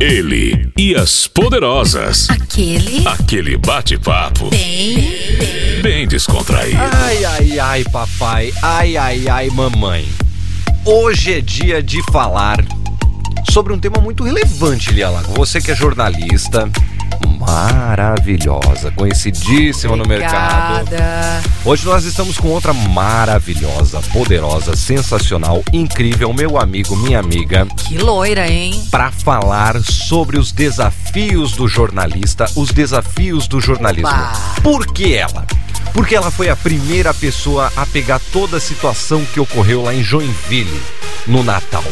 Ele e as poderosas. Aquele. Aquele bate-papo Bem. bem descontraído. Ai, ai, ai, papai. Ai, ai, ai, mamãe. Hoje é dia de falar sobre um tema muito relevante, Lia Lago. Você que é jornalista, maravilhosa, conhecidíssima no mercado. Obrigada. Hoje nós estamos com outra maravilhosa, poderosa, sensacional, incrível, meu amigo, minha amiga, Que loira, hein? para falar sobre os desafios do jornalista, os desafios do jornalismo. Opa! Por que ela? Porque ela foi a primeira pessoa a pegar toda a situação que ocorreu lá em Joinville no Natal.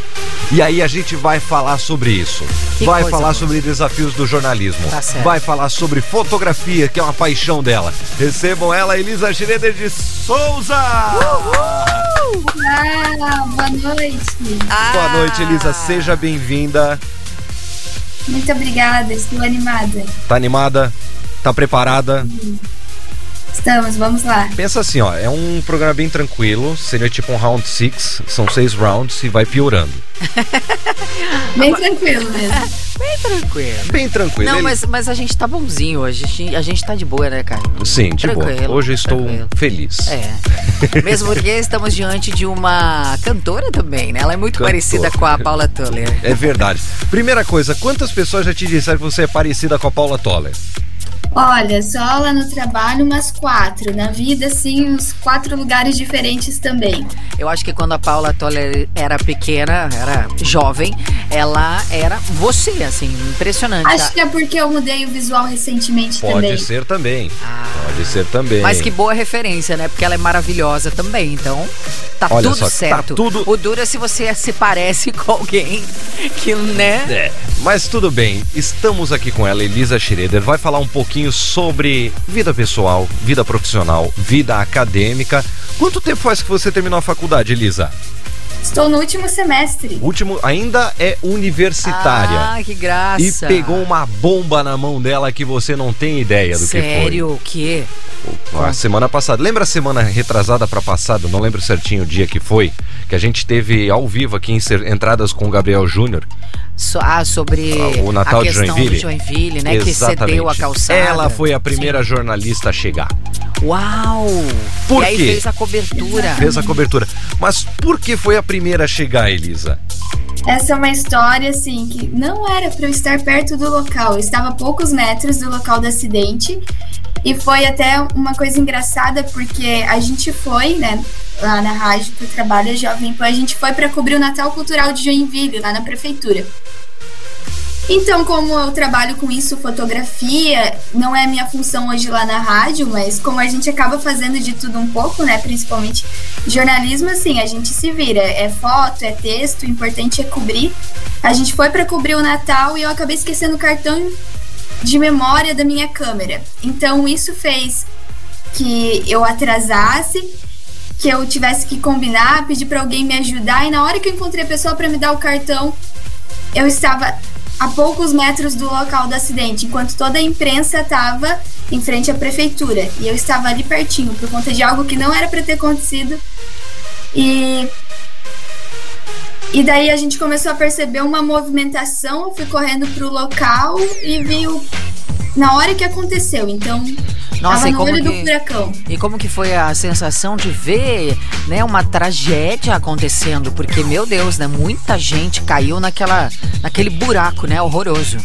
E aí a gente vai falar sobre isso. Que vai coisa falar boa. sobre desafios do jornalismo. Tá certo. vai falar sobre fotografia, que é uma paixão dela. Recebam ela, Elisa Schroeder de Souza! Ah, boa noite. Ah. Boa noite, Elisa. Seja bem-vinda. Muito obrigada, estou animada. Tá animada? Tá preparada? Estamos, vamos lá. Pensa assim, ó, é um programa bem tranquilo, seria tipo um round six, são seis rounds e vai piorando. Bem tranquilo mesmo. Bem tranquilo. Bem tranquilo. Não, Ele- mas, mas a gente tá bonzinho hoje. A gente, a gente tá de boa, né, cara? Sim, de boa. Tranquilo, Hoje eu estou tranquilo. feliz. É. Mesmo porque estamos diante de uma cantora também, né? Ela é muito Cantora. parecida com a Paula Tuller. É verdade. Primeira coisa, quantas pessoas já te disseram que você é parecida com a Paula Toller? Olha, só lá no trabalho umas quatro. Na vida, assim, uns quatro lugares diferentes também. Eu acho que quando a Paula Toller era pequena, era jovem, ela era você, assim, impressionante. Acho que é porque eu mudei o visual recentemente Pode também. ser também. Ah. Pode ser também. Mas que boa referência, né? Porque ela é maravilhosa também, então tá Olha tudo só, tá certo. tudo- O duro é se você se parece com alguém que, né? É, mas tudo bem, estamos aqui com ela, Elisa Schroeder, vai falar um pouquinho sobre vida pessoal, vida profissional, vida acadêmica. Quanto tempo faz que você terminou a faculdade, Elisa? Estou no último semestre. O último ainda é universitária. Ah, que graça. E pegou uma bomba na mão dela que você não tem ideia do Sério, o quê? que foi. A semana passada. Lembra a semana retrasada pra passada? Não lembro certinho o dia que foi. Que a gente teve ao vivo aqui em Ser- entradas com o Gabriel Júnior. So- ah, sobre Ah, o Natal a de questão Joinville. do Joinville, né? Que Exatamente. cedeu a calçada. Ela foi a primeira jornalista a chegar. Uau! Por e aí quê? fez a cobertura. Fez a cobertura. Mas por que foi a primeira a chegar, Elisa? Essa é uma história, assim, que não era para eu estar perto do local. Eu estava a poucos metros do local do acidente. E foi até uma coisa engraçada, porque a gente foi, né, lá na rádio que eu trabalho, a Jovem Pan, a gente foi para cobrir o Natal Cultural de Joinville, lá na prefeitura. Então, como eu trabalho com isso, fotografia, não é a minha função hoje lá na rádio, mas como a gente acaba fazendo de tudo um pouco, né, principalmente jornalismo, assim, a gente se vira. É foto, é texto, o importante é cobrir. A gente foi para cobrir o Natal e eu acabei esquecendo o cartão de memória da minha câmera. Então, isso fez que eu atrasasse, que eu tivesse que combinar, pedir para alguém me ajudar e na hora que eu encontrei a pessoa para me dar o cartão, eu estava a poucos metros do local do acidente, enquanto toda a imprensa estava em frente à prefeitura. E eu estava ali pertinho, por conta de algo que não era para ter acontecido. E. E daí a gente começou a perceber uma movimentação, eu fui correndo pro local e vi o. Na hora que aconteceu, então. Nossa, tava no olho do que- furacão. E como que foi a sensação de ver, né, uma tragédia acontecendo? Porque, meu Deus, né, muita gente caiu naquela, naquele buraco, né, horroroso.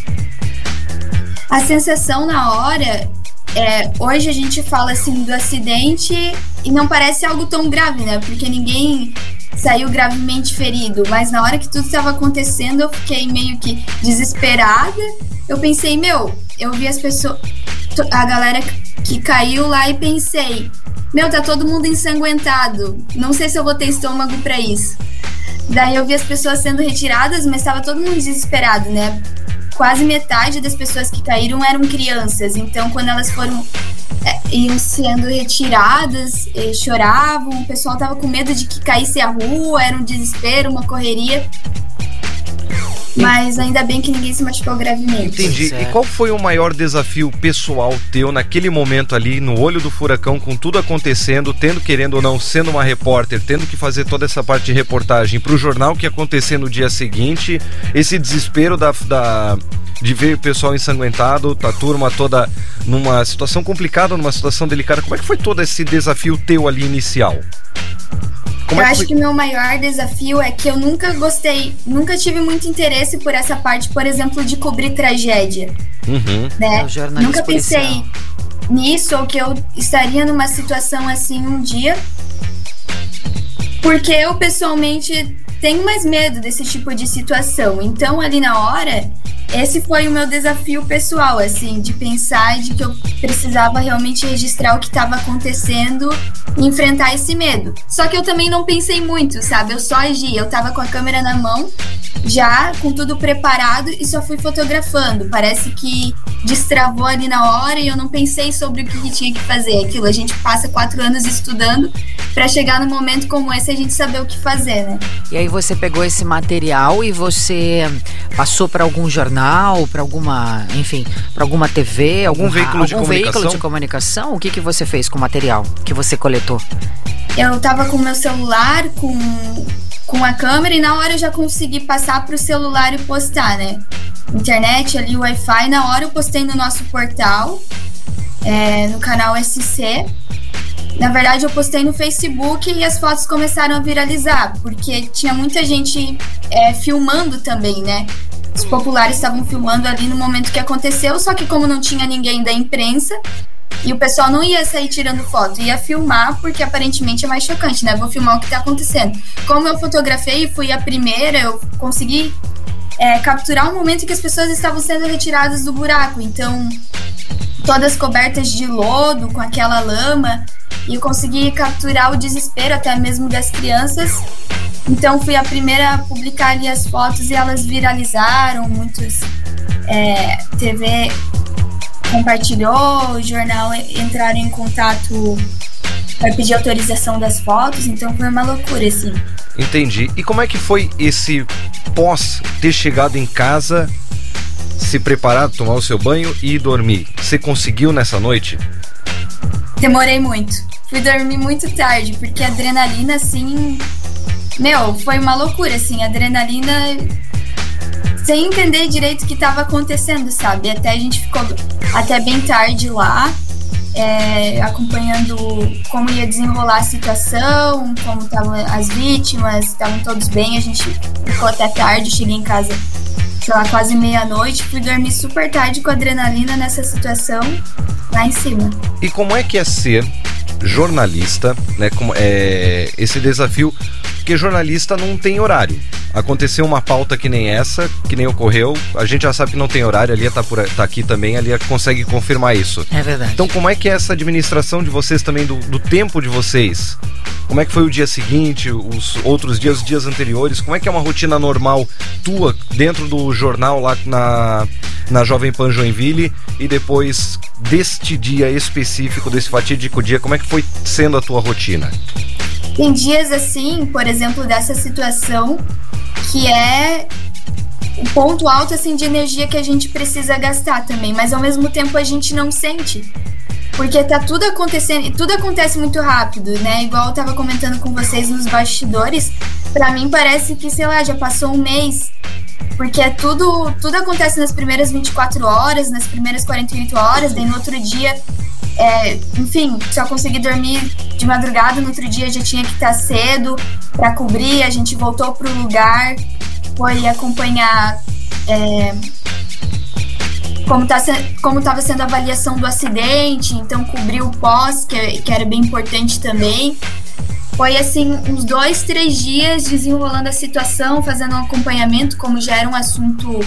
A sensação na hora é, hoje a gente fala assim do acidente e não parece algo tão grave, né? Porque ninguém saiu gravemente ferido, mas na hora que tudo estava acontecendo, eu fiquei meio que desesperada. Eu pensei, meu, eu vi as pessoas, a galera que caiu lá e pensei, meu, tá todo mundo ensanguentado. Não sei se eu vou ter estômago pra isso. Daí eu vi as pessoas sendo retiradas, mas estava todo mundo desesperado, né? Quase metade das pessoas que caíram eram crianças. Então, quando elas foram iam sendo retiradas, eh, choravam, o pessoal tava com medo de que caísse a rua, era um desespero, uma correria. Mas ainda bem que ninguém se machucou gravemente. Entendi. Pois é. E qual foi o maior desafio pessoal teu naquele momento ali, no olho do furacão, com tudo acontecendo, tendo, querendo ou não, sendo uma repórter, tendo que fazer toda essa parte de reportagem pro jornal que ia acontecer no dia seguinte, esse desespero da, da- de ver o pessoal ensanguentado, a turma toda numa situação complicada, numa situação delicada. Como é que foi todo esse desafio teu ali inicial? Como eu é que acho foi? que o meu maior desafio é que eu nunca gostei, nunca tive muito interesse por essa parte, por exemplo, de cobrir tragédia, Uhum. né? É Nunca pensei policial. nisso ou que eu estaria numa situação assim um dia. Porque eu pessoalmente tenho mais medo desse tipo de situação. Então, ali na hora, esse foi o meu desafio pessoal, assim, de pensar de que eu precisava realmente registrar o que estava acontecendo e enfrentar esse medo. Só que eu também não pensei muito, sabe? Eu só agi, eu tava com a câmera na mão, já com tudo preparado e só fui fotografando. Parece que destravou ali na hora e eu não pensei sobre o que, que tinha que fazer. Aquilo, a gente passa quatro anos estudando para chegar num momento como esse a gente saber o que fazer, né? E aí você pegou esse material e você passou para algum jornal, para alguma, enfim, para alguma TV, algum, ra- veículo de algum veículo comunicação? de comunicação? O que que você fez com o material que você coletou? Eu tava com o meu celular, com, com a câmera, e na hora eu já consegui passar pro celular e postar, né? Internet ali, Wi-Fi, na hora eu postei no nosso portal, é, no canal SC. Na verdade, eu postei no Facebook e as fotos começaram a viralizar, porque tinha muita gente é, filmando também, né? Os populares estavam filmando ali no momento que aconteceu, só que como não tinha ninguém da imprensa, e o pessoal não ia sair tirando foto, ia filmar, porque aparentemente é mais chocante, né? Vou filmar o que tá acontecendo. Como eu fotografei e fui a primeira, eu consegui é, capturar o momento que as pessoas estavam sendo retiradas do buraco. Então, todas cobertas de lodo, com aquela lama, e consegui capturar o desespero até mesmo das crianças. Então, fui a primeira a publicar ali as fotos e elas viralizaram. Muitos é, TV compartilhou, o jornal entraram em contato para pedir autorização das fotos, então foi uma loucura, assim. Entendi. E como é que foi esse pós ter chegado em casa, se preparar, tomar o seu banho e ir dormir? Você conseguiu nessa noite? Demorei muito. Fui dormir muito tarde, porque a adrenalina, assim. Meu, foi uma loucura, assim. A adrenalina. Sem entender direito o que estava acontecendo, sabe? Até a gente ficou até bem tarde lá, é, acompanhando como ia desenrolar a situação, como estavam as vítimas, estavam todos bem. A gente ficou até tarde, cheguei em casa, sei lá, quase meia-noite. Fui dormir super tarde com adrenalina nessa situação lá em cima. E como é que é ser jornalista, né? Como é esse desafio? Porque jornalista não tem horário. Aconteceu uma pauta que nem essa, que nem ocorreu, a gente já sabe que não tem horário, a Lia tá, por, tá aqui também, a Lia consegue confirmar isso. É verdade. Então, como é que é essa administração de vocês também, do, do tempo de vocês? Como é que foi o dia seguinte, os outros dias, os dias anteriores? Como é que é uma rotina normal tua dentro do jornal lá na, na Jovem Pan Joinville e depois deste dia específico, desse fatídico dia, como é que foi sendo a tua rotina? Tem dias assim, por exemplo, dessa situação, que é o ponto alto assim de energia que a gente precisa gastar também, mas ao mesmo tempo a gente não sente. Porque tá tudo acontecendo, e tudo acontece muito rápido, né? Igual eu tava comentando com vocês nos bastidores, pra mim parece que, sei lá, já passou um mês. Porque é tudo, tudo acontece nas primeiras 24 horas, nas primeiras 48 horas, daí no outro dia é, enfim, só consegui dormir de madrugada, no outro dia já tinha que estar cedo para cobrir, a gente voltou pro lugar, foi acompanhar é, como, tá, como tava sendo a avaliação do acidente, então cobrir o pós, que, que era bem importante também. Foi assim, uns dois, três dias desenrolando a situação, fazendo um acompanhamento, como já era um assunto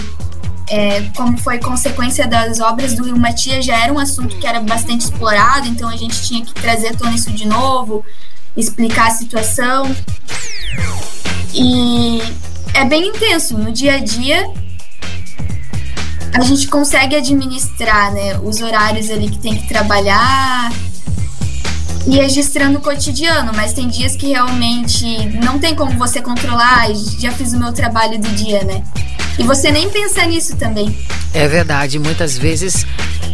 é, como foi consequência das obras do Rio Matias, já era um assunto que era bastante explorado, então a gente tinha que trazer tona isso de novo, explicar a situação. E é bem intenso. No dia a dia, a gente consegue administrar né, os horários ali que tem que trabalhar e registrando o cotidiano, mas tem dias que realmente não tem como você controlar. Já fiz o meu trabalho do dia, né? E você nem pensa nisso também. É verdade, muitas vezes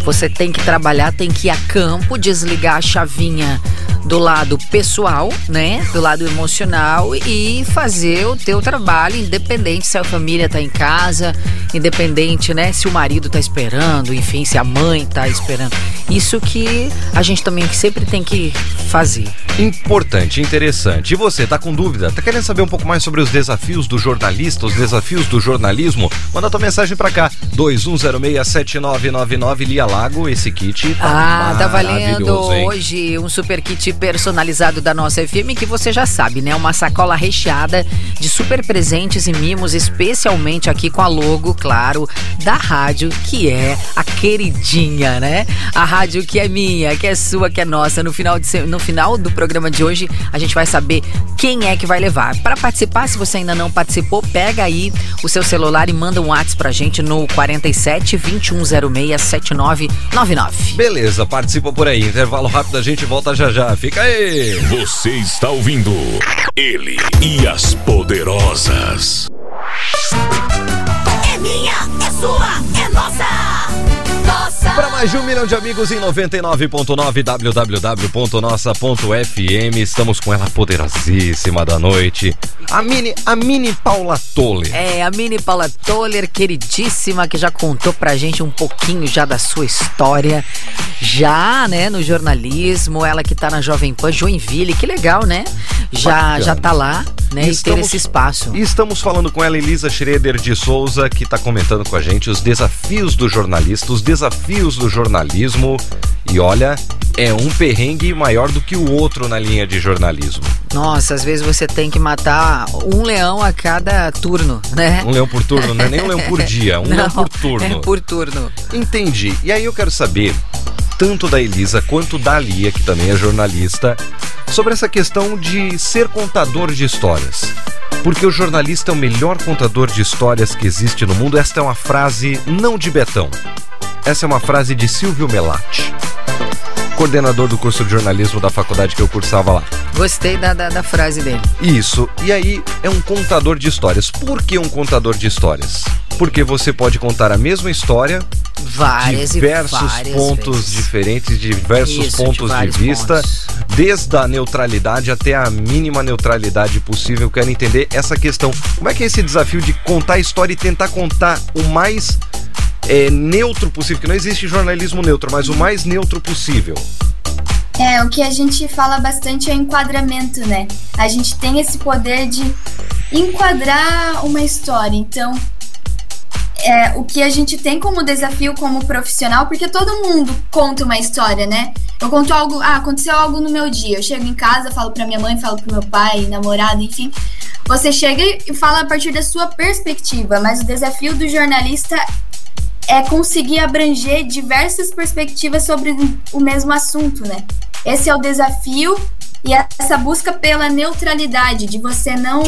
você tem que trabalhar, tem que ir a campo, desligar a chavinha do lado pessoal, né? Do lado emocional e fazer o teu trabalho, independente se a família tá em casa, independente, né, se o marido tá esperando, enfim, se a mãe tá esperando. Isso que a gente também sempre tem que fazer. Importante, interessante. E você, tá com dúvida? Tá querendo saber um pouco mais sobre os desafios do jornalista, os desafios do jornalismo? Manda tua mensagem pra cá, 21067999 Lia Lago, esse kit tá Ah, tá valendo hein? hoje um super kit personalizado da nossa FM que você já sabe, né? Uma sacola recheada de super presentes e mimos, especialmente aqui com a logo, claro, da rádio que é a queridinha, né? A rádio que é minha, que é sua, que é nossa. No final, de, no final do programa de hoje, a gente vai saber quem é que vai levar. Para participar, se você ainda não participou, pega aí o seu celular e manda um WhatsApp pra gente no 47 2106 7999. Beleza, participa por aí. Intervalo rápido, a gente volta já já. Fica aí! Você está ouvindo ele e as poderosas. É minha, é sua, é nossa! Nossa! Para mais de um milhão de amigos em 99.9 www.nossa.fm. Estamos com ela poderosíssima da noite. A mini, a mini Paula Toller. É, a Mini Paula Toller, queridíssima, que já contou pra gente um pouquinho já da sua história. Já, né, no jornalismo, ela que tá na Jovem Pan Joinville, que legal, né? Já, Bacana. já tá lá, né, e ter Estamos- esse espaço. E estamos falando com ela, Elisa Schroeder de Souza, que está comentando com a gente os desafios do jornalista, os desafios do jornalismo. E olha, é um perrengue maior do que o outro na linha de jornalismo. Nossa, às vezes você tem que matar um leão a cada turno, né? Um leão por turno, não é nem um leão por dia, um leão por turno. É por turno. Entendi. E aí eu quero saber, tanto da Elisa quanto da Lia, que também é jornalista, sobre essa questão de ser contador de histórias. Porque o jornalista é o melhor contador de histórias que existe no mundo. Esta é uma frase não de Betão. Essa é uma frase de Silvio Melatti, coordenador do curso de jornalismo da faculdade que eu cursava lá. Gostei da, da, da frase dele. Isso. E aí é um contador de histórias. Por que um contador de histórias? Porque você pode contar a mesma história Várias diversos e várias pontos vezes. diferentes, diversos Isso, de pontos de, vários vista, pontos. desde a neutralidade até a mínima neutralidade possível. Quero entender essa questão. Como é que é esse desafio de contar a história e tentar contar o mais é, neutro possível? Que não existe jornalismo neutro, mas o mais neutro possível. É, o que a gente fala bastante é enquadramento, né? A gente tem esse poder de enquadrar uma história. Então, é, o que a gente tem como desafio como profissional, porque todo mundo conta uma história, né? Eu conto algo, ah, aconteceu algo no meu dia. Eu chego em casa, falo pra minha mãe, falo pro meu pai, namorado, enfim. Você chega e fala a partir da sua perspectiva, mas o desafio do jornalista é conseguir abranger diversas perspectivas sobre o mesmo assunto, né? Esse é o desafio e essa busca pela neutralidade, de você não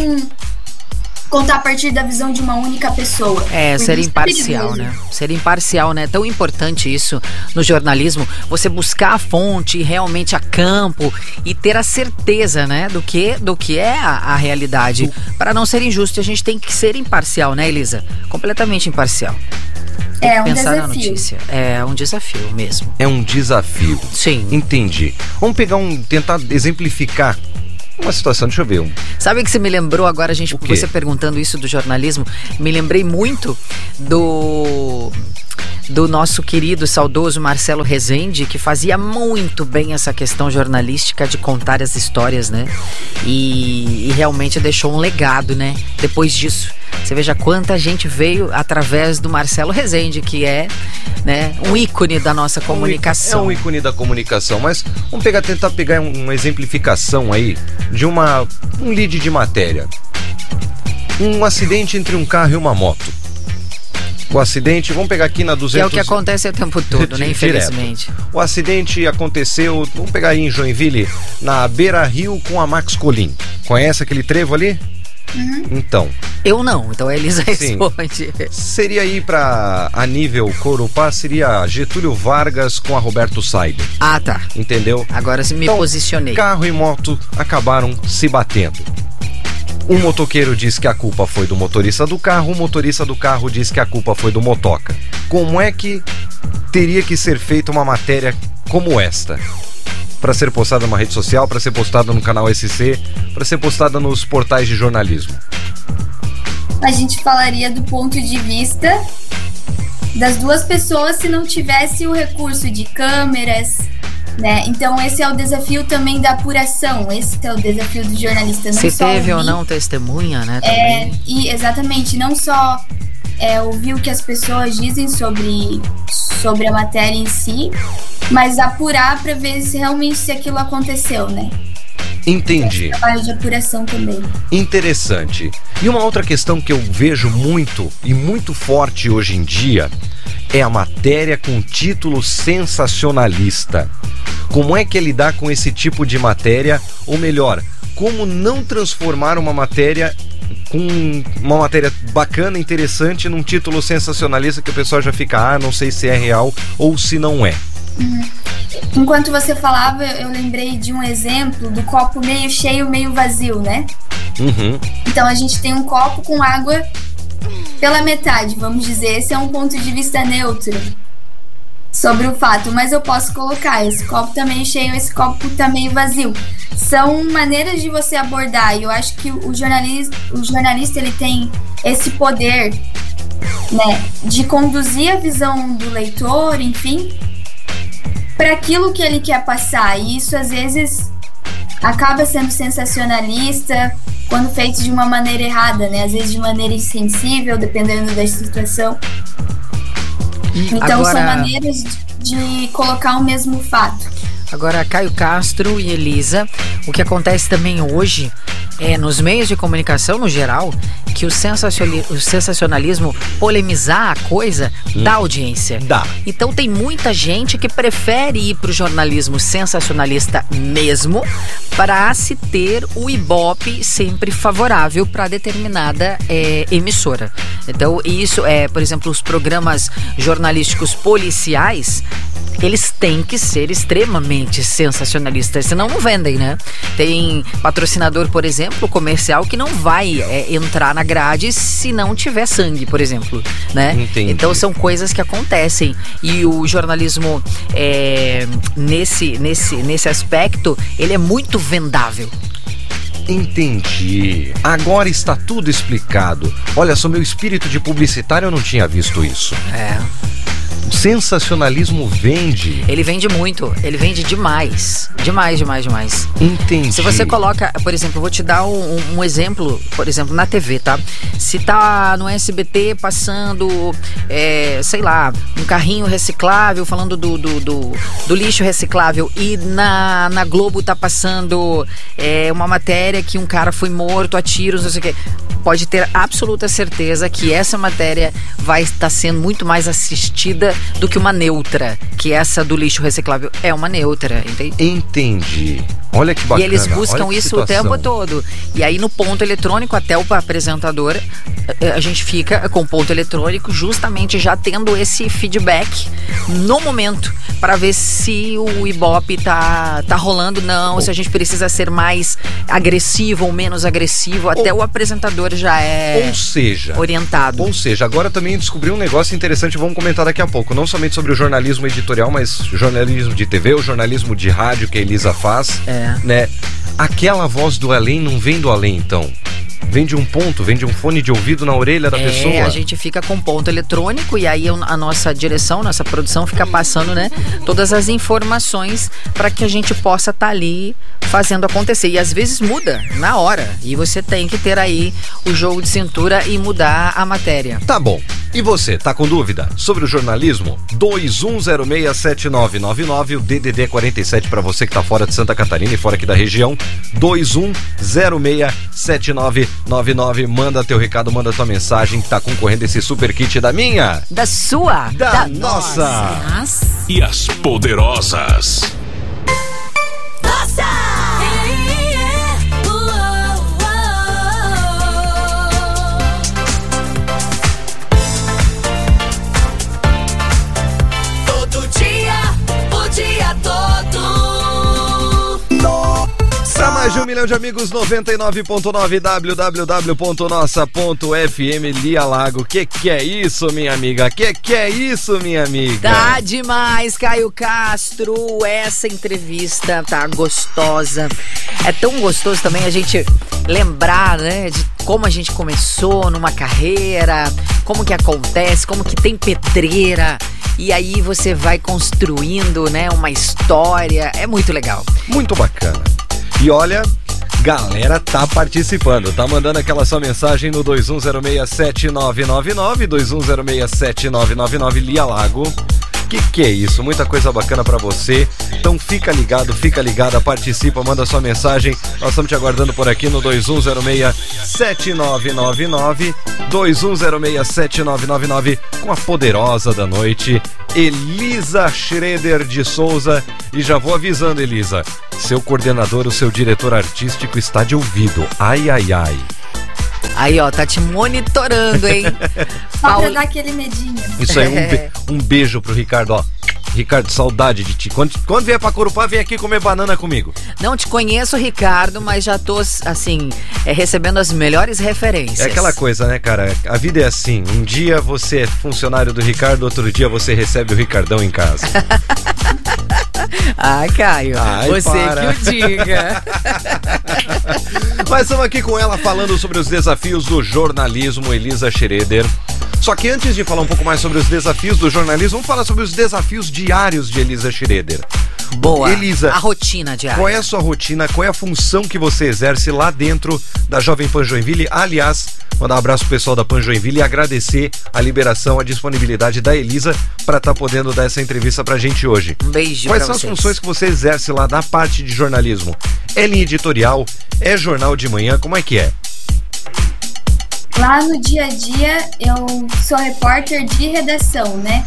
contar a partir da visão de uma única pessoa. É, ser isso imparcial, né? Ser imparcial, né? Tão importante isso no jornalismo, você buscar a fonte, realmente a campo e ter a certeza, né, do que do que é a, a realidade. Para não ser injusto, a gente tem que ser imparcial, né, Elisa? Completamente imparcial. Tem É um pensar na desafio. notícia. É um desafio mesmo. É um desafio. Sim. Entendi. Vamos pegar um. tentar exemplificar uma situação. Deixa eu ver. Um, Sabe que você me lembrou agora, gente, você perguntando isso do jornalismo, me lembrei muito do do nosso querido saudoso Marcelo Rezende, que fazia muito bem essa questão jornalística de contar as histórias, né? E, e realmente deixou um legado, né? Depois disso. Você veja quanta gente veio através do Marcelo Rezende, que é né, um ícone da nossa comunicação. É um ícone da comunicação, mas vamos pegar, tentar pegar um- uma exemplificação aí de uma um lead de matéria. Um acidente entre um carro e uma moto. O acidente, vamos pegar aqui na Que 200 é o que acontece o tempo todo, né? Direto. Infelizmente. O acidente aconteceu, vamos pegar aí em Joinville, na Beira Rio com a Max Colim. Conhece aquele trevo ali? Então, Eu não, então a Elisa Sim. responde. seria aí pra a nível Corupá, seria Getúlio Vargas com a Roberto Saido, Ah, tá. entendeu? Agora me Então, posicionei. Carro e moto acabaram se batendo. Um motoqueiro diz que a culpa foi do motorista do carro, o motorista do carro diz que a culpa foi do motoca. Como é que teria que ser feita uma matéria como esta? Para ser postada numa rede social, para ser postada no canal SC, para ser postada nos portais de jornalismo? A gente falaria do ponto de vista das duas pessoas se não tivesse o recurso de câmeras, né? Então esse é o desafio também da apuração, esse é o desafio do jornalista. Não Se teve ou ouvir, não testemunha, né? É, Também. e exatamente, não só é, ouvir o que as pessoas dizem sobre, sobre a matéria em si, mas apurar para ver se realmente se aquilo aconteceu, né? Entendi. Trabalho de apuração também. Interessante. E uma outra questão que eu vejo muito e muito forte hoje em dia é a matéria com título sensacionalista. Como é que é lidar com esse tipo de matéria? Ou melhor, como não transformar uma matéria com uma matéria bacana, interessante, num título sensacionalista que o pessoal já fica, ah, não sei se é real ou se não é. Enquanto você falava, eu lembrei de um exemplo do copo meio cheio, meio vazio, né? Uhum. Então a gente tem um copo com água pela metade, vamos dizer. Esse é um ponto de vista neutro sobre o fato, mas eu posso colocar esse copo meio cheio, esse copo tá meio vazio. São maneiras de você abordar. E eu acho que o jornalista, o jornalista ele tem esse poder, né, de conduzir a visão do leitor, enfim, para aquilo que ele quer passar. E isso às vezes acaba sendo sensacionalista quando feito de uma maneira errada, né? Às vezes de maneira insensível, dependendo da situação. Então são Agora- maneiras de, de colocar o mesmo fato. Agora, Caio Castro e Elisa, o que acontece também hoje é nos meios de comunicação no geral, que o, o sensacionalismo polemizar a coisa dá audiência. Dá. Então tem muita gente que prefere ir para o jornalismo sensacionalista mesmo para se ter o Ibope sempre favorável para determinada eh, emissora. Então isso é, por exemplo, os programas jornalísticos policiais eles têm que ser extremamente sensacionalistas, senão não vendem, né? Tem patrocinador, por exemplo, comercial que não vai é, entrar na grade se não tiver sangue, por exemplo, né? Entendi. Então são coisas que acontecem e o jornalismo é, nesse nesse nesse aspecto ele é muito vendável. Entendi. Agora está tudo explicado. Olha só, meu espírito de publicitário eu não tinha visto isso. É. O sensacionalismo vende. Ele vende muito, ele vende demais, demais, demais, demais. Entendi. Se você coloca, por exemplo, vou te dar um, um- um exemplo, por exemplo, na TV, tá? Se tá no SBT passando, é, sei lá, um carrinho reciclável, falando do, do, do, do lixo reciclável, e na, na Globo tá passando é, uma matéria que um cara foi morto a tiros, não sei o quê. Pode ter absoluta certeza que essa matéria vai estar sendo muito mais assistida do que uma neutra, que essa do lixo reciclável é uma neutra, entende? Entendi. Olha que bacana. E eles buscam isso o situação. tempo todo. E aí no ponto eletrônico, até o apresentador, eh, a gente fica com o ponto eletrônico justamente já tendo esse feedback no momento para ver se o Ibope tá, tá rolando não, se a gente precisa ser mais agressivo ou menos agressivo. Até o apresentador já é Ou seja, orientado. Ou seja, agora também descobri um negócio interessante, vamos comentar daqui a pouco. Não somente sobre o jornalismo editorial, mas jornalismo de TV, o jornalismo de rádio que a Elisa faz. É. Né? Aquela voz do além não vem do além, então. Vem de um ponto, vem de um fone de ouvido na orelha da é, pessoa. a gente fica com ponto eletrônico e aí a nossa direção, nossa produção fica passando, né, todas as informações para que a gente possa estar ali fazendo acontecer. E às vezes muda na hora. E você tem que ter aí o jogo de cintura e mudar a matéria. Tá bom. E você, tá com dúvida sobre o jornalismo? 21067999, o DDD 47 para você que tá fora de Santa Catarina e fora aqui da região. 21067999, manda teu recado, manda tua mensagem, tá concorrendo esse super kit da minha, Da sua, da, nossa. E as poderosas. Nossa! De um milhão de amigos, 99.9 www.nossa.fm Lia Lago. Que que é isso, minha amiga? Que que é isso, minha amiga? Tá demais, Caio Castro. Essa entrevista tá gostosa. É tão gostoso também a gente lembrar, né, de como a gente começou numa carreira, como que acontece, como que tem pedreira. E aí você vai construindo, né, uma história. É muito legal. Muito bacana. E olha, galera tá participando, tá mandando aquela sua mensagem no 21067999, 21067999 Lia Lago. Que que é isso? Muita coisa bacana pra você. Então fica ligado, fica ligada, participa, manda sua mensagem. Nós estamos te aguardando por aqui no 21067999, 21067999 com a poderosa da noite, Elisa Schroeder de Souza. E já vou avisando, Elisa, seu coordenador, o seu diretor artístico está de ouvido. Ai, ai, ai. Aí, ó, tá te monitorando, hein? Só pra Paul- dar aquele medinho. Isso aí, um, be- um beijo pro Ricardo, ó. Ricardo, saudade de ti. Quando, quando vier pra Corupá, vem aqui comer banana comigo. Não te conheço, Ricardo, mas já tô, assim, é, recebendo as melhores referências. É aquela coisa, né, cara? A vida é assim. Um dia você é funcionário do Ricardo, outro dia você recebe o Ricardão em casa. Ai, Caio, Ai, você para. que o diga. Mas estamos aqui com ela falando sobre os desafios do jornalismo, Elisa Schroeder. Só que antes de falar um pouco mais sobre os desafios do jornalismo, vamos falar sobre os desafios diários de Elisa Schroeder. Boa. Elisa, A rotina diária. Qual é a sua rotina? Qual é a função que você exerce lá dentro da Jovem Pan Joinville? Aliás, mandar um abraço pro pessoal da Pan Joinville e agradecer a liberação, a disponibilidade da Elisa para estar podendo dar essa entrevista pra gente hoje. Um beijo Quais são as vocês. funções que você exerce lá na parte de jornalismo? É linha editorial? É jornal de manhã? Como é que é? Lá no dia a dia, eu sou repórter de redação, né?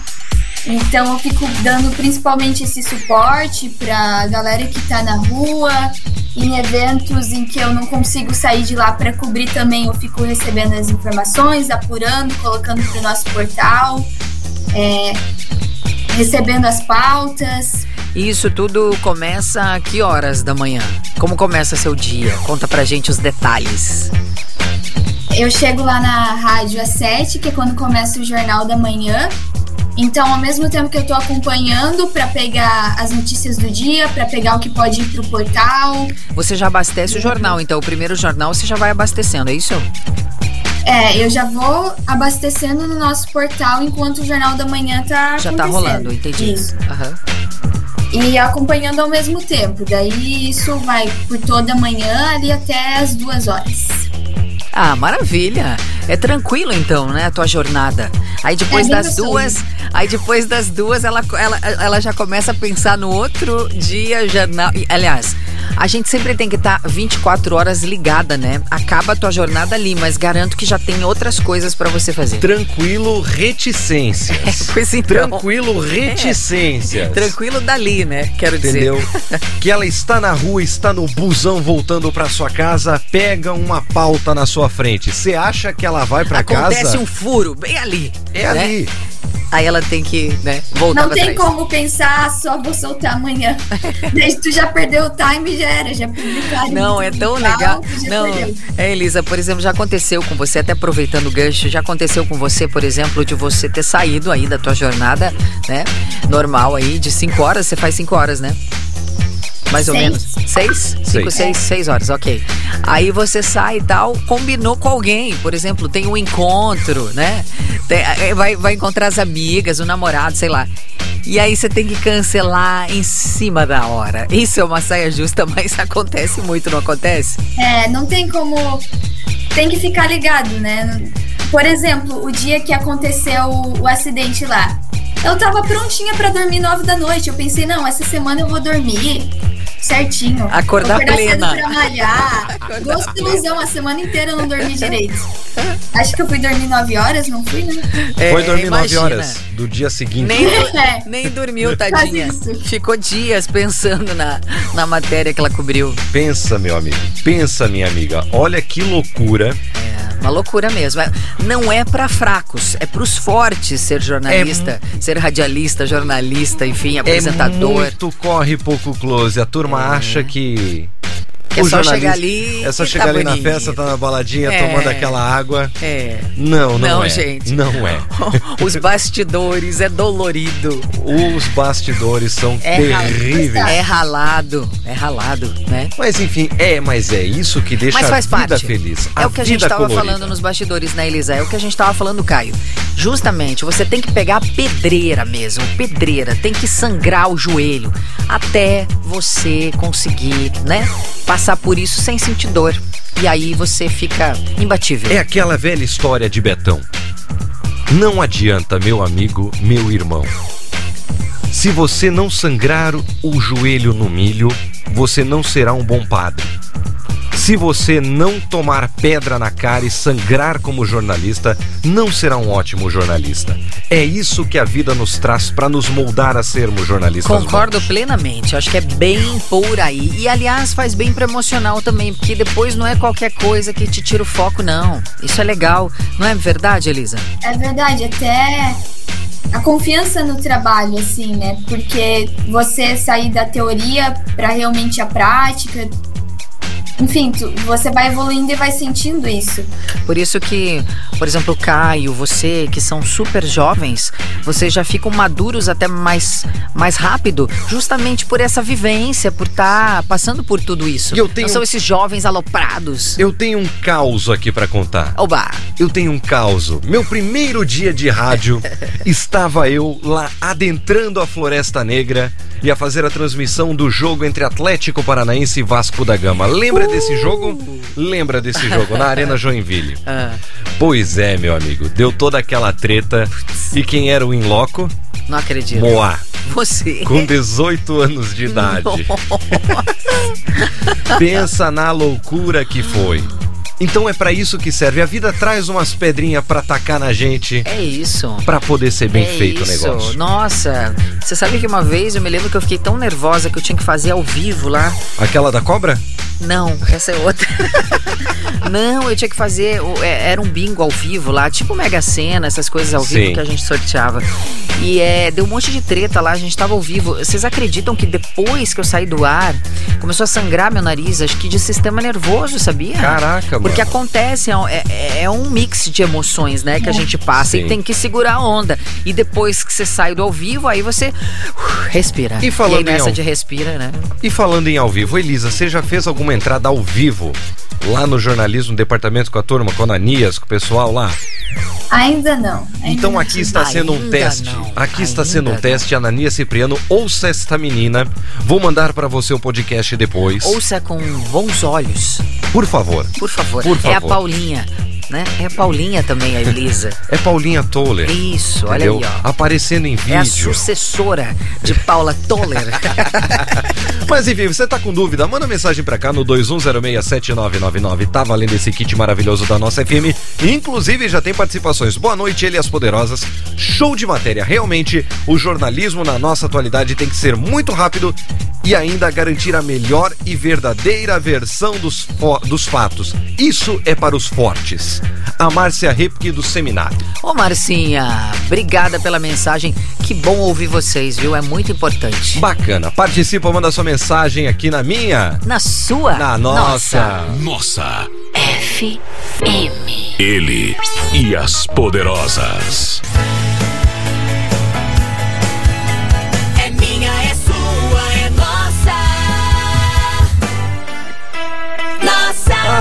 Então eu fico dando principalmente esse suporte pra galera que tá na rua, em eventos em que eu não consigo sair de lá para cobrir também, eu fico recebendo as informações, apurando, colocando pro nosso portal, é, recebendo as pautas. Isso tudo começa a que horas da manhã? Como começa seu dia? Conta pra gente os detalhes. Eu chego lá na rádio às 7, que é quando começa o jornal da manhã. Então, ao mesmo tempo que eu tô acompanhando para pegar as notícias do dia, para pegar o que pode ir pro portal, Você já abastece o jornal, então o primeiro jornal você já vai abastecendo, é isso? é, eu já vou abastecendo no nosso portal enquanto o jornal da manhã tá Já tá rolando, entendi. Isso. Aham. E acompanhando ao mesmo tempo. Daí isso vai por toda a manhã ali até as duas horas. Ah, maravilha. É tranquilo então, né, a tua jornada. Aí depois É das duas, aí depois das duas ela, ela, ela já começa a pensar no outro dia jornal. E, Aliás, a gente sempre tem que estar 24 horas ligada, né? Acaba a tua jornada ali, mas garanto que já tem outras coisas pra você fazer. Tranquilo reticências. Pois então. Tranquilo reticências. Tranquilo dali, né? Quero dizer. Entendeu? que ela está na rua, está no busão voltando pra sua casa, pega uma pauta na sua frente. Você acha que ela vai pra Acontece casa? um furo bem ali. É né? ali. Aí ela tem que, né, voltar Não tem trás. como pensar, só vou soltar amanhã. Daí tu já perdeu o time, já era, já publicaram. Não, é tão legal. Não, é, Elisa, por exemplo, já aconteceu com você, até aproveitando o gancho, já aconteceu com você, por exemplo, de você ter saído aí da tua jornada, né? Normal aí, de 5 horas, você faz 5 horas, né? Mais ou Seis. menos. Seis? Cinco, Seis. seis, seis horas, ok. Aí você sai e tal, combinou com alguém, por exemplo, tem um encontro, né? Tem- eh, vai, vai encontrar as amigas, o namorado, sei lá. E aí você tem que cancelar em cima da hora. Isso é uma saia justa, mas acontece muito, não acontece? É, não tem como. Tem que ficar ligado, né? Por exemplo, o dia que aconteceu o, o acidente lá. Eu tava prontinha pra dormir nove da noite. Eu pensei, não, essa semana eu vou dormir certinho. Acordar Vou plena. cedo pra malhar. Gosto de ilusão, a semana inteira eu não dormi direito. Acho que eu fui dormir nove horas, não fui, né? Foi É, dormir nove imagina. horas do dia seguinte. Nem, É. nem dormiu, tadinha. Ficou dias pensando na, na matéria que ela cobriu. Pensa, meu amigo. Pensa, minha amiga. Olha que loucura. É, uma loucura mesmo. É- Não é pra fracos, é pros fortes ser jornalista, ser radialista, jornalista, enfim, É apresentador. muito corre pouco close. A turma É. acha que Que é só chegar ali. É só chegar tá ali na bonito. festa, tá na baladinha, É. tomando aquela água. É. Não, não, Não, é. gente. Não é. Os bastidores é dolorido. Os bastidores são É terríveis. É ralado. É ralado, né? Mas enfim, é, mas é isso que deixa Mas faz a vida parte. feliz. É a o que a gente estava colorida. falando nos bastidores, né, Elisa? É o que a gente estava falando, Caio. Justamente, você tem que pegar a pedreira mesmo, pedreira, tem que sangrar o joelho até você conseguir, né, passar por isso sem sentir dor. E aí você fica imbatível. É aquela velha história de Betão. Não adianta, meu amigo, meu irmão. Se você não sangrar o joelho no milho, você não será um bom padre. Se você não tomar pedra na cara e sangrar como jornalista, não será um ótimo jornalista. É isso que a vida nos traz para nos moldar a sermos jornalistas. Concordo bons. plenamente, acho que é bem por aí. E aliás, faz bem pro emocional também, porque depois não é qualquer coisa que te tira o foco, não. Isso é legal. Não é verdade, Elisa? É verdade, até a confiança no trabalho, assim, né? Porque você sair da teoria para realmente a prática. Enfim, tu- você vai evoluindo e vai sentindo isso. Por isso que, por exemplo, o Caio, você, que são super jovens, vocês já ficam maduros até mais, mais rápido, justamente por essa vivência, por estar passando por tudo isso. Eu tenho- Não são esses jovens aloprados. Eu tenho um caos aqui para contar. Oba! Eu tenho um caos. Meu primeiro dia de rádio, estava eu lá adentrando a Floresta Negra e a fazer a transmissão do jogo entre Atlético Paranaense e Vasco da Gama. Lembra desse jogo? Lembra desse jogo na Arena Joinville? Ah, Pois é, meu amigo, deu toda aquela treta. E quem era o in loco? não acredito. Moá, Você. com 18 anos de idade. Pensa na loucura que foi. Então é pra isso que serve. A vida traz umas pedrinhas pra tacar na gente. É isso. Pra poder ser bem é feito isso. o negócio. Nossa, você sabe que uma vez eu me lembro que eu fiquei tão nervosa que eu tinha que fazer ao vivo lá. Aquela da cobra? Não, essa é outra. Não, eu tinha que fazer. é, Era um bingo ao vivo lá, tipo Mega Sena, essas coisas ao vivo Sim. que a gente sorteava. E é, deu um monte de treta lá, a gente tava ao vivo. Vocês acreditam que depois que eu saí do ar, começou a sangrar meu nariz, acho que de sistema nervoso, sabia? Caraca, mano. Porque acontece, é, um- é- é um mix de emoções, né, que a gente passa Sim. e tem que segurar a onda. E depois que você sai do ao vivo, aí você uh, respira. E falando aí em nessa ao- de respira, né? E falando em ao vivo, Elisa, você já fez alguma entrada ao vivo lá no jornalismo, no departamento com a turma, com a Ananias, com o pessoal lá? Ainda não. Ainda Então não aqui tive. está sendo um teste. não, Aqui está ainda sendo um não. teste. Anania Cipriano, ouça esta menina. Vou mandar pra você o podcast depois. Ouça com bons olhos, Por favor. por favor. Por É a favor. Paulinha, né? É a Paulinha também, a Elisa. É Paulinha Toller. Isso, olha entendeu? aí, ó. Aparecendo em É a vídeo. sucessora de Paula Toller. Mas enfim, você tá com dúvida? Manda mensagem pra cá no 21067999. Tá valendo esse kit maravilhoso da nossa FM. Inclusive já tem participações. Boa noite, Elias Poderosas. Show de matéria. Realmente, o jornalismo na nossa atualidade tem que ser muito rápido e ainda garantir a melhor e verdadeira versão dos, dos fatos. Isso é para os fortes. A Márcia Repke do Seminário. Ô Marcinha, obrigada pela mensagem. Que bom ouvir vocês, viu? É muito importante. Bacana. Participa, manda sua mensagem aqui na minha. Na sua? Na nossa. Nossa, FM. ele e as poderosas.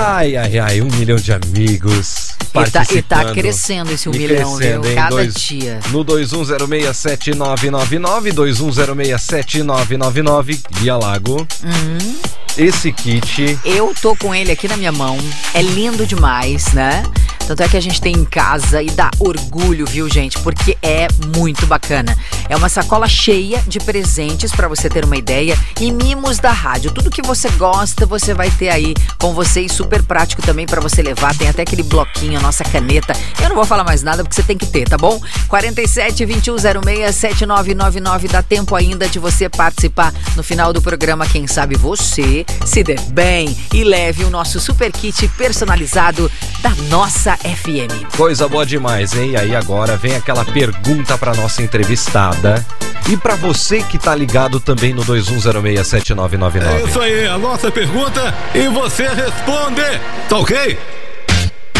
Ai, ai, ai, um milhão de amigos. E tá, e tá crescendo esse um milhão, crescendo, viu? hein? Cada Dois- dia. No 21067999, 21067999, Guia Lago. Uhum. Esse kit. Eu tô com ele aqui na minha mão. É lindo demais, né? Tanto é que a gente tem em casa e dá orgulho, viu, gente? Porque é muito bacana. É uma sacola cheia de presentes pra você ter uma ideia e mimos da rádio. Tudo que você gosta, você vai ter aí com você e super prático também pra você levar. Tem até aquele bloquinho, a nossa caneta. Eu não vou falar mais nada porque você tem que ter, tá bom? 47 2106 7999 dá tempo ainda de você participar no final do programa. Quem sabe você se dê bem e leve o nosso super kit personalizado da nossa FM. Coisa boa demais, hein? E aí agora vem aquela pergunta pra nossa entrevistada. E para você que tá ligado também no 21067999. É isso aí, a nossa pergunta e você responde. Tá ok?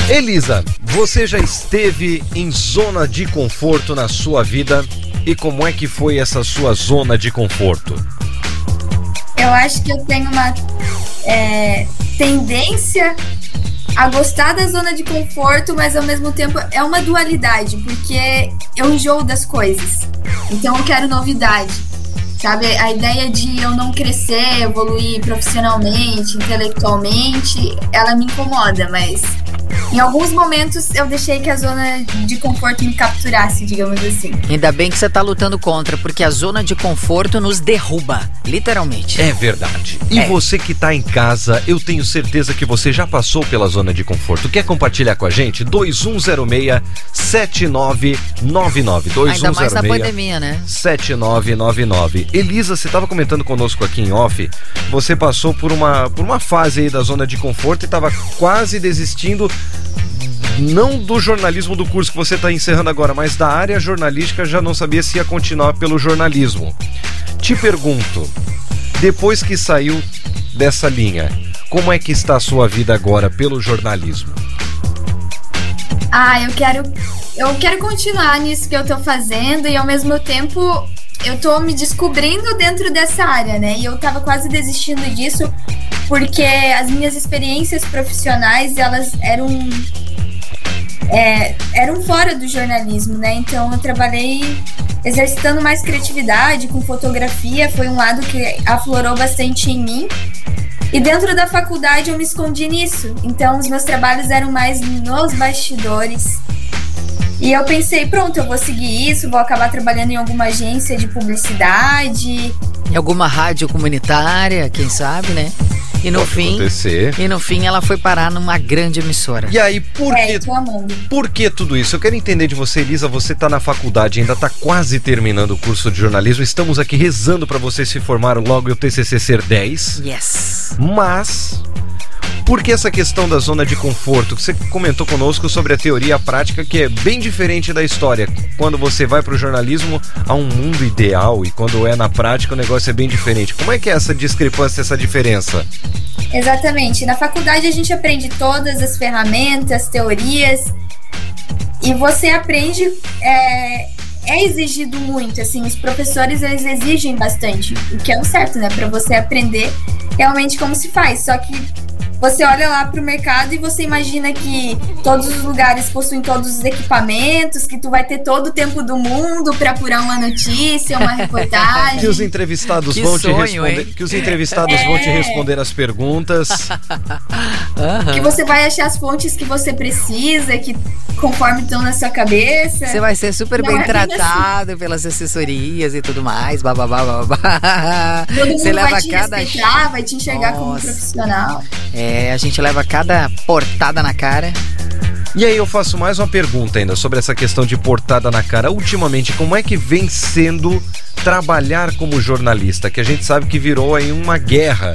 Elisa, você já esteve em zona de conforto na sua vida e como é que foi essa sua zona de conforto? Eu acho que eu tenho uma é, tendência a gostar da zona de conforto, mas ao mesmo tempo é uma dualidade, porque eu enjoo das coisas. Então eu quero novidade. Sabe, a ideia de eu não crescer, evoluir profissionalmente, intelectualmente, ela me incomoda, mas em alguns momentos eu deixei que a zona de conforto me capturasse, digamos assim. Ainda bem que você tá lutando contra, porque a zona de conforto nos derruba, literalmente. É verdade. E É. você que tá em casa, eu tenho certeza que você já passou pela zona de conforto. Quer compartilhar com a gente? 2106 7999. Ainda mais na 2106 pandemia, né? 7999. Elisa, você estava comentando conosco aqui em off, você passou por uma, por uma fase aí da zona de conforto e estava quase desistindo não do jornalismo do curso que você está encerrando agora, mas da área jornalística, já não sabia se ia continuar pelo jornalismo. Te pergunto, depois que saiu dessa linha, como é que está a sua vida agora pelo jornalismo? Ah, eu quero eu quero continuar nisso que eu tô fazendo e ao mesmo tempo eu tô me descobrindo dentro dessa área, né? E eu tava quase desistindo disso porque as minhas experiências profissionais, elas eram é, eram fora do jornalismo, né? Então eu trabalhei exercitando mais criatividade com fotografia, foi um lado que aflorou bastante em mim. E dentro da faculdade eu me escondi nisso. Então os meus trabalhos eram mais nos bastidores. E eu pensei, pronto, eu vou seguir isso, vou acabar trabalhando em alguma agência de publicidade. Em alguma rádio comunitária, quem sabe, né? E no Pode fim. acontecer. E no fim ela foi parar numa grande emissora. E aí, por É, que tô amando. Por que tudo isso? Eu quero entender de você, Elisa. Você está na faculdade, ainda está quase terminando o curso de jornalismo. Estamos aqui rezando para você se formar logo e o TCC ser 10. Yes. Mas por que essa questão da zona de conforto? Você comentou conosco sobre a teoria e a prática, que é bem diferente da história. Quando você vai para o jornalismo, há um mundo ideal e quando é na prática o negócio é bem diferente. Como é que é essa discrepância, essa diferença? Exatamente. Na faculdade a gente aprende todas as ferramentas, teorias, e você aprende. É, é exigido muito, assim, os professores eles exigem bastante, o que é o certo, né? Para você aprender realmente como se faz. Só que você olha lá pro mercado e você imagina que todos os lugares possuem todos os equipamentos, que tu vai ter todo o tempo do mundo para apurar uma notícia, uma reportagem. Que os entrevistados Que vão te sonho, responder. hein? Que os entrevistados vão te É. responder as perguntas. que você vai achar as fontes que você precisa, que conforme estão na sua cabeça. Você vai ser super Não, bem é bem tratado pelas assessorias e tudo mais, bababá, babá. Todo mundo Você leva vai te cada respeitar, vai te enxergar como Nossa. profissional. É, a gente leva cada portada na cara. E aí eu faço mais uma pergunta ainda sobre essa questão de portada na cara. Ultimamente, como é que vem sendo trabalhar como jornalista? Que a gente sabe que virou aí uma guerra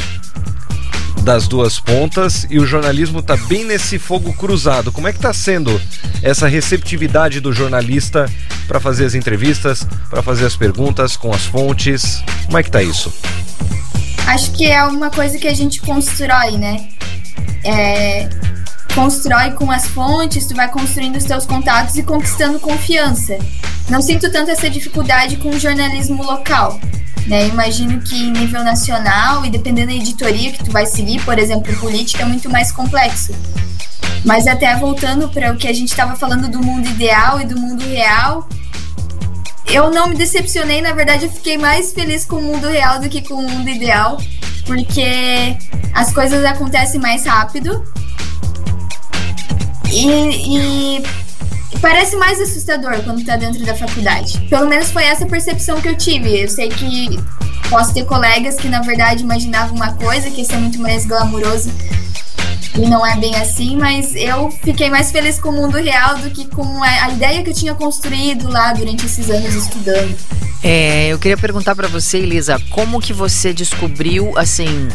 das duas pontas e o jornalismo tá bem nesse fogo cruzado. Como é que tá sendo essa receptividade do jornalista para fazer as entrevistas, para fazer as perguntas com as fontes? Como é que tá isso? Acho que é uma coisa que a gente constrói, né? É, constrói com as fontes, tu vai construindo os teus contatos e conquistando confiança. Não sinto tanto essa dificuldade com o jornalismo local. Né? Imagino que em nível nacional e dependendo da editoria que tu vai seguir, por exemplo, política é muito mais complexo. Mas até voltando para o que a gente estava falando do mundo ideal e do mundo real, eu não me decepcionei, na verdade eu fiquei mais feliz com o mundo real do que com o mundo ideal, porque as coisas acontecem mais rápido e, e parece mais assustador quando tá dentro da faculdade. Pelo menos foi essa percepção que eu tive. Eu sei que posso ter colegas que na verdade imaginavam uma coisa, que ia ser muito mais glamuroso e não é bem assim, mas eu fiquei mais feliz com o mundo real do que com a, ideia que eu tinha construído lá durante esses anos estudando. É, eu queria perguntar pra você, Elisa, como que você descobriu, assim,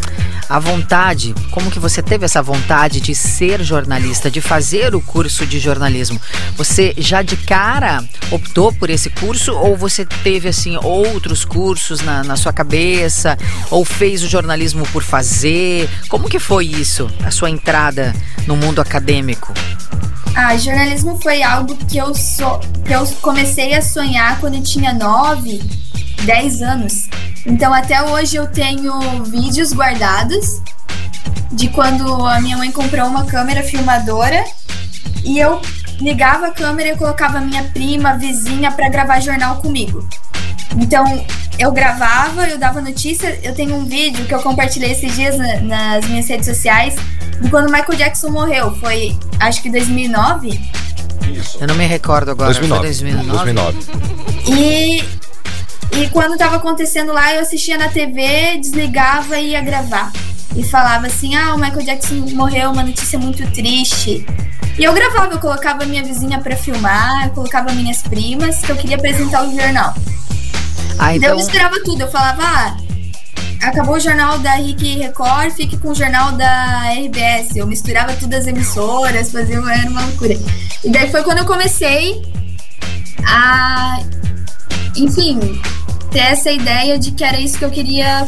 a vontade, como que você teve essa vontade de ser jornalista, de fazer o curso de jornalismo? Você já de cara optou por esse curso ou você teve, assim, outros cursos na, na sua cabeça? Ou fez o jornalismo por fazer? Como que foi isso, a sua entrada no mundo acadêmico? Ah, jornalismo foi algo que eu, so, que eu comecei a sonhar quando eu tinha 9, 10 anos. Então até hoje eu tenho vídeos guardados de quando a minha mãe comprou uma câmera filmadora e eu ligava a câmera e colocava minha prima, vizinha para gravar jornal comigo. Então eu gravava, eu dava notícia. Eu tenho um vídeo que eu compartilhei esses dias na, nas minhas redes sociais de quando Michael Jackson morreu. Foi acho que 2009. Isso. Eu não me recordo agora. 2009. Foi 2009? 2009. E, e quando tava acontecendo lá, eu assistia na TV, desligava e ia gravar. E falava assim: ah, o Michael Jackson morreu, uma notícia muito triste. E eu gravava, eu colocava minha vizinha pra filmar, eu colocava minhas primas, que eu queria apresentar o jornal. Ah, Então eu misturava tudo, eu falava, ah, acabou o jornal da Rick Record, fique com o jornal da RBS. Eu misturava tudo as emissoras, fazia uma, era uma loucura. E daí foi quando eu comecei a, enfim, ter essa ideia de que era isso que eu queria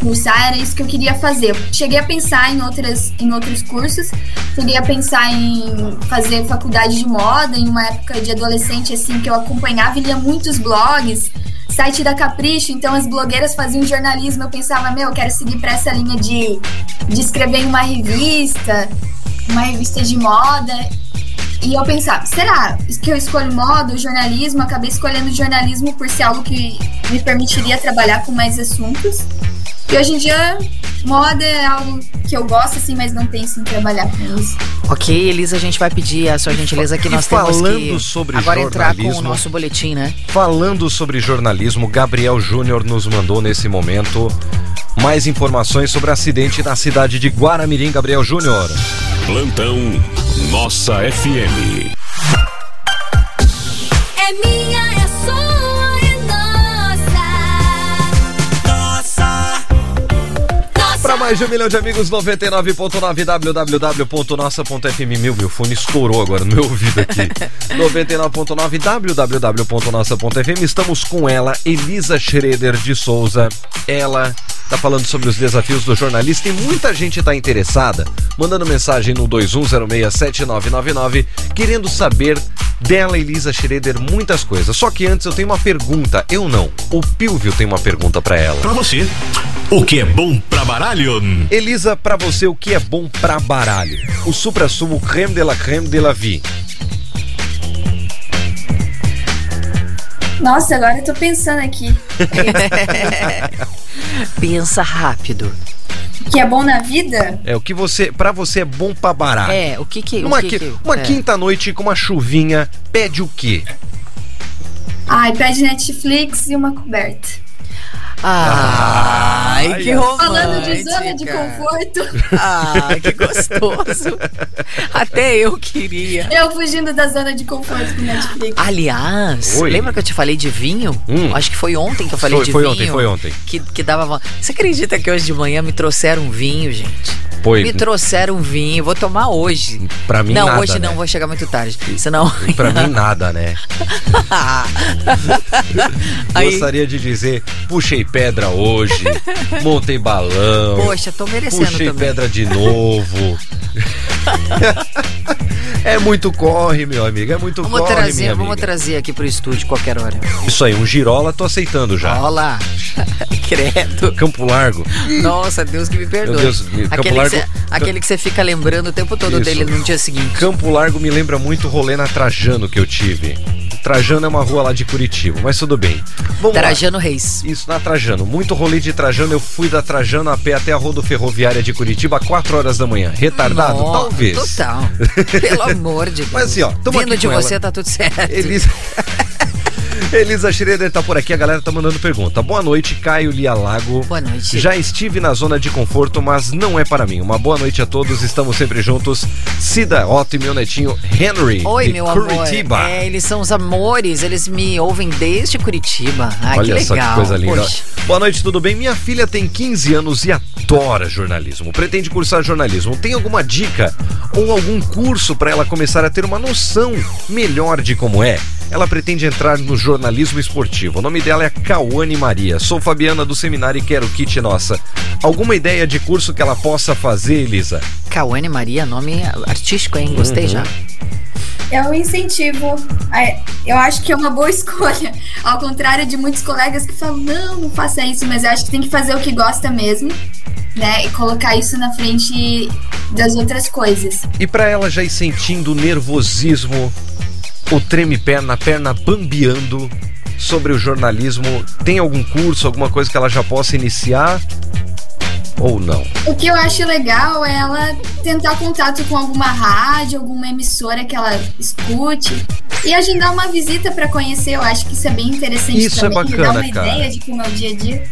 cursar, era isso que eu queria fazer. Cheguei a pensar em, outras, em outros cursos, cheguei a pensar em fazer faculdade de moda, em uma época de adolescente, assim, que eu acompanhava e lia muitos blogs, site da Capricho, então as blogueiras faziam jornalismo, eu pensava, meu, eu quero seguir para essa linha de, de escrever em uma revista, uma revista de moda. E eu pensava, será que eu escolho moda jornalismo? Acabei escolhendo jornalismo por ser algo que me permitiria trabalhar com mais assuntos. E hoje em dia, moda é algo que eu gosto, assim, mas não penso em trabalhar com isso. ok, Elisa, a gente vai pedir a sua gentileza que e nós temos falando que sobre agora entrar com o jornalismo- nosso boletim, né? Falando sobre jornalismo, Gabriel Júnior nos mandou nesse momento mais informações sobre o acidente na cidade de Guaramirim. Gabriel Júnior. Plantão Nossa FM. Mais de um milhão de amigos, 99.9 www.nossa.fm. Meu, meu fone estourou agora no meu ouvido aqui. 99.9 www.nossa.fm. Estamos com ela, Elisa Schroeder de Souza. Ela tá falando sobre os desafios do jornalista e muita gente tá interessada, mandando mensagem no 21067999, querendo saber dela, Elisa Schroeder, muitas coisas. Só que antes eu tenho uma pergunta. Eu não. O Pilvio tem uma pergunta para ela. Pra você, o que é bom pra baralho? Elisa, pra você o que é bom pra baralho? O supra-sumo creme de la creme de la vie. Nossa, agora eu tô pensando aqui. Pensa rápido. O que é bom na vida? É o que você, para você é bom pra baralho. É, o que que... o Uma, que qui- que- uma é. quinta noite com uma chuvinha, pede o quê? Ai, pede Netflix e uma coberta. Ai, Ai, que ai. romântica. Falando de zona de conforto, Ai, que gostoso. Até eu queria. eu fugindo da zona de conforto com Netflix. Aliás, Oi. lembra que eu te falei de vinho? Hum. Acho que foi ontem que eu falei Foi- de foi vinho. ontem, foi ontem. Que, que dava. Você acredita que hoje de manhã me trouxeram um vinho, gente? Foi. Me trouxeram um vinho. Vou tomar hoje. Pra mim não, nada, hoje né? não, vou chegar muito tarde. Senão. Pra mim nada, né? Aí, Gostaria de dizer, puxei pedra hoje, montei balão, poxa, tô merecendo puxei também. pedra de novo. é muito corre, meu amigo, é muito Vamos corre, trazer, minha vamos amiga. trazer aqui pro estúdio qualquer hora. Isso aí, um girola tô aceitando já. Olha lá. Credo. Campo Largo. Nossa, Deus que me perdoe. Deus, Campo aquele, que Largo- você, aquele que você fica lembrando o tempo todo Isso. dele no dia seguinte. Campo Largo me lembra muito o rolê na Trajano que eu tive. Trajano é uma rua lá de Curitiba, mas tudo bem. Vamos lá. Trajano Reis. Isso, na Trajano. Muito rolê de Trajano. Eu fui da Trajano a pé até a rodoferroviária de Curitiba, 4 horas da manhã. Retardado? Nossa, Talvez. Total. Pelo amor de Deus. Mas assim, ó, Vindo de você ela. tá tudo certo. Elisa... Elisa Schroeder tá por aqui, a galera tá mandando pergunta. Boa noite, Caio Lialago. Boa noite. Já estive na zona de conforto, mas não é para mim. Uma boa noite a todos, estamos sempre juntos. Cida Otto e meu netinho Henry, Oi, meu Curitiba. amor. É, eles são os amores, eles me ouvem desde Curitiba. Ai, Olha que só legal. que coisa linda. Poxa. Boa noite, tudo bem? Minha filha tem 15 anos e adora jornalismo. Pretende cursar jornalismo. Tem alguma dica ou algum curso para ela começar a ter uma noção melhor de como é? Ela pretende entrar no jornalismo esportivo. O nome dela é Cauane Maria. Sou Fabiana do seminário e quero kit nossa. Alguma ideia de curso que ela possa fazer, Elisa? Cauane Maria, nome artístico, hein? Gostei Uhum. já. É um incentivo. É, Eu acho que é uma boa escolha. Ao contrário de muitos colegas que falam, não, não faça isso, mas eu acho que tem que fazer o que gosta mesmo, né? E colocar isso na frente das outras coisas. E para ela já ir sentindo o nervosismo, o treme-perna, a perna bambeando sobre o jornalismo, tem algum curso, alguma coisa que ela já possa iniciar? Ou não? O que eu acho legal é ela tentar contato com alguma rádio, alguma emissora que ela escute e agendar uma visita para conhecer. Eu acho que isso é bem interessante Isso é também, bacana, dar uma cara. ideia de como é o dia a dia.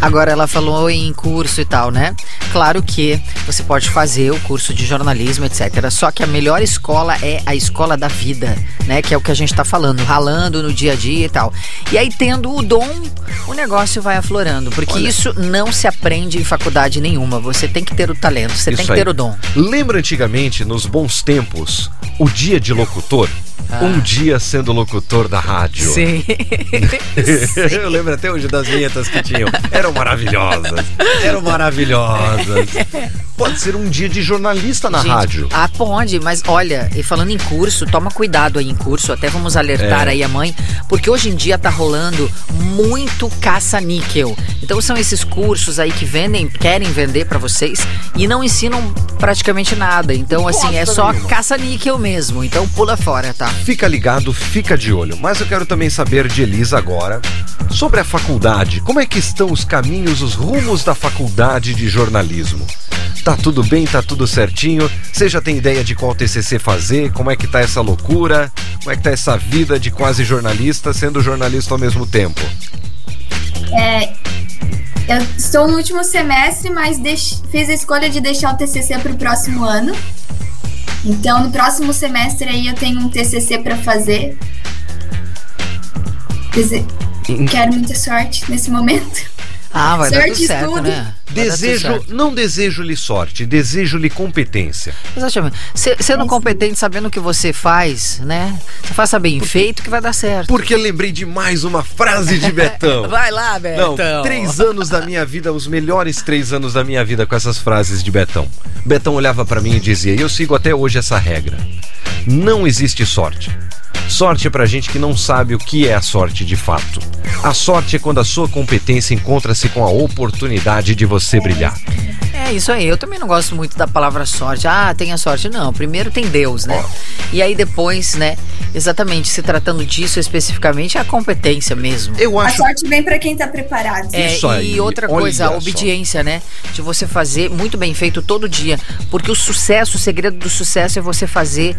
Agora ela falou em curso e tal, né? Claro que você pode fazer o curso de jornalismo, etc. Só que a melhor escola é a escola da vida, né? Que é o que a gente tá falando, ralando no dia a dia e tal. E aí, tendo o dom, o negócio vai aflorando. Porque Olha. isso não se aprende em faculdade nenhuma. Você tem que ter o talento, você tem Isso que aí. ter o dom. Lembra antigamente, nos bons tempos, o dia de locutor? Um dia sendo locutor da rádio. Ah. Sim. Eu lembro até hoje das vinhetas que tinham. Eram maravilhosas. Eram maravilhosas. Pode ser um dia de jornalista na Gente, rádio. Ah, pode, mas olha, e falando em curso, toma cuidado aí em curso, até vamos alertar É. aí a mãe, porque hoje em dia tá rolando muito caça-níquel. Então são esses cursos aí que vendem, querem vender pra vocês e não ensinam praticamente nada. Então, assim, é só caça-níquel mesmo. Então pula fora, tá? Fica ligado, fica de olho. Mas eu quero também saber de Elisa agora sobre a faculdade. Como é que estão os caminhos, os rumos da faculdade de jornalismo? Tá tudo bem, tá tudo certinho? Você já tem ideia de qual TCC fazer? Como é que tá essa loucura? Como é que tá essa vida de quase jornalista sendo jornalista ao mesmo tempo? Eu estou no último semestre, mas deix- fiz a escolha de deixar o TCC para o próximo ano. Então, no próximo semestre aí eu tenho um TCC para fazer. Quero muita sorte nesse momento. Ah, vai dar tudo certo, tudo. né? Vai Desejo, certo. não desejo-lhe sorte, desejo-lhe competência. Exatamente. Se- Sendo competente, sabendo o que você faz, né? Você faça bem feito que vai dar certo. Porque lembrei de mais uma frase de Betão. Vai lá, Não, Betão. três anos da minha vida, os melhores três anos da minha vida com essas frases de Betão. Betão olhava pra mim e dizia: e Eu sigo até hoje essa regra. Não existe sorte. Sorte é pra gente que não sabe o que é a sorte de fato. A sorte é quando a sua competência encontra-se com a oportunidade de você brilhar. É isso aí. Eu também não gosto muito da palavra sorte. Ah, tenha sorte. Não. Primeiro tem Deus, né? E aí depois, né? Exatamente, se tratando disso especificamente, é a competência mesmo. Eu A acho. sorte vem para quem tá preparado. É, Isso aí, e outra olha coisa, a só. obediência, né? De você fazer muito bem feito todo dia. Porque o sucesso, o segredo do sucesso é você fazer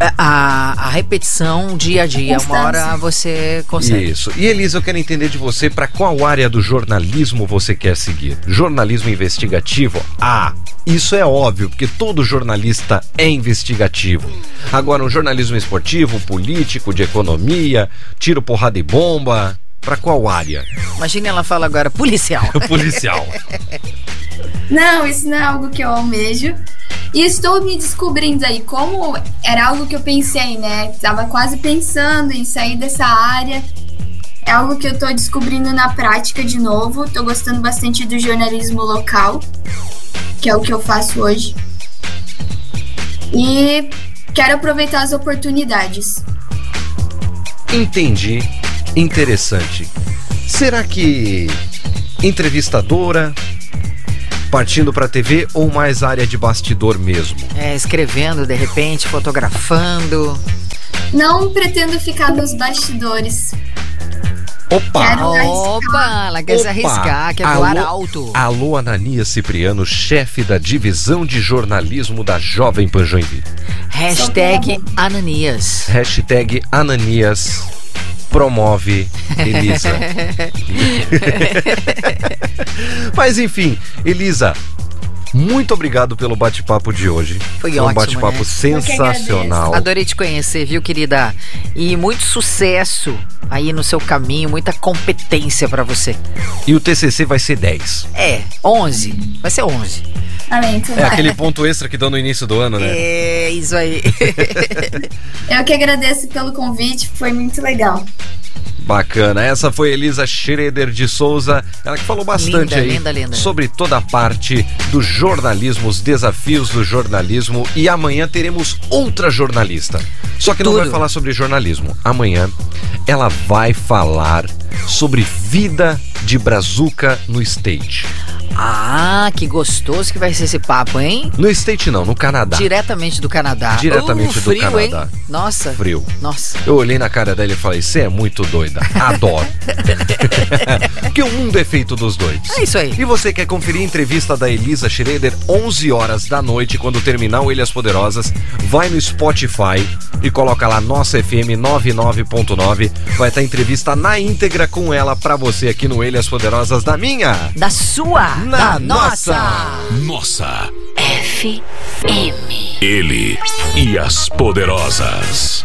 a, a- a repetição dia a dia. Uma hora você consegue. Isso. E Elisa, eu quero entender de você para qual área do jornalismo você quer seguir. Jornalismo investigativo? Ah, isso é óbvio, porque todo jornalista é investigativo. Agora, um jornalismo esportivo, político, de economia, tiro, porrada e bomba. Para qual área? Imagina ela fala agora, policial. Policial. Não, isso não é algo que eu almejo. E estou me descobrindo aí, como era algo que eu pensei, né? Tava quase pensando em sair dessa área. É algo que eu tô descobrindo na prática de novo. Tô gostando bastante do jornalismo local, que é o que eu faço hoje. E quero aproveitar as oportunidades. Entendi. Interessante. Será que entrevistadora, partindo para TV ou mais área de bastidor mesmo? É, escrevendo, de repente, fotografando. Não pretendo ficar nos bastidores. Opa! Opa, ela quer se Opa! arriscar, quer voar Alô? alto. Alô, Ananias Cipriano, chefe da divisão de jornalismo da Jovem Pan Joinville. Hashtag Ananias. Hashtag Ananias. Promove Elisa. Mas enfim, Elisa, muito obrigado pelo bate-papo de hoje. Foi um ótimo, bate-papo né? sensacional. Adorei te conhecer, viu, querida? E muito sucesso aí no seu caminho, muita competência pra você. E o TCC vai ser 10. É, 11. Vai ser 11. Amém. tudo É aquele ponto extra que dão no início do ano, né? É, isso aí. Eu que agradeço pelo convite, foi muito legal. Bacana. Essa foi Elisa Schroeder de Souza, ela que falou bastante Linda, aí linda, linda. sobre toda a parte do jornalismo, os desafios do jornalismo e amanhã teremos outra jornalista. Só que não Tudo. vai falar sobre jornalismo. Amanhã ela vai falar sobre vida de brazuca no state. ah, que gostoso que vai ser esse papo, hein? No state não, no Canadá. Diretamente do Canadá. Diretamente Uh, do frio, Canadá. hein? Nossa. Frio. Nossa. Eu olhei na cara dela e falei: Você é muito doida. Adoro. Porque o mundo é feito dos doidos. É isso aí. E você quer conferir a entrevista da Elisa Schroeder 11 horas da noite, quando terminar o Ilhas Poderosas? Vai no Spotify e coloca lá Nossa FM 99.9. Vai estar entrevista na íntegra com ela pra você aqui no Ilhas Poderosas da minha. Da sua. Na da nossa. Nossa, FM. ele e as poderosas.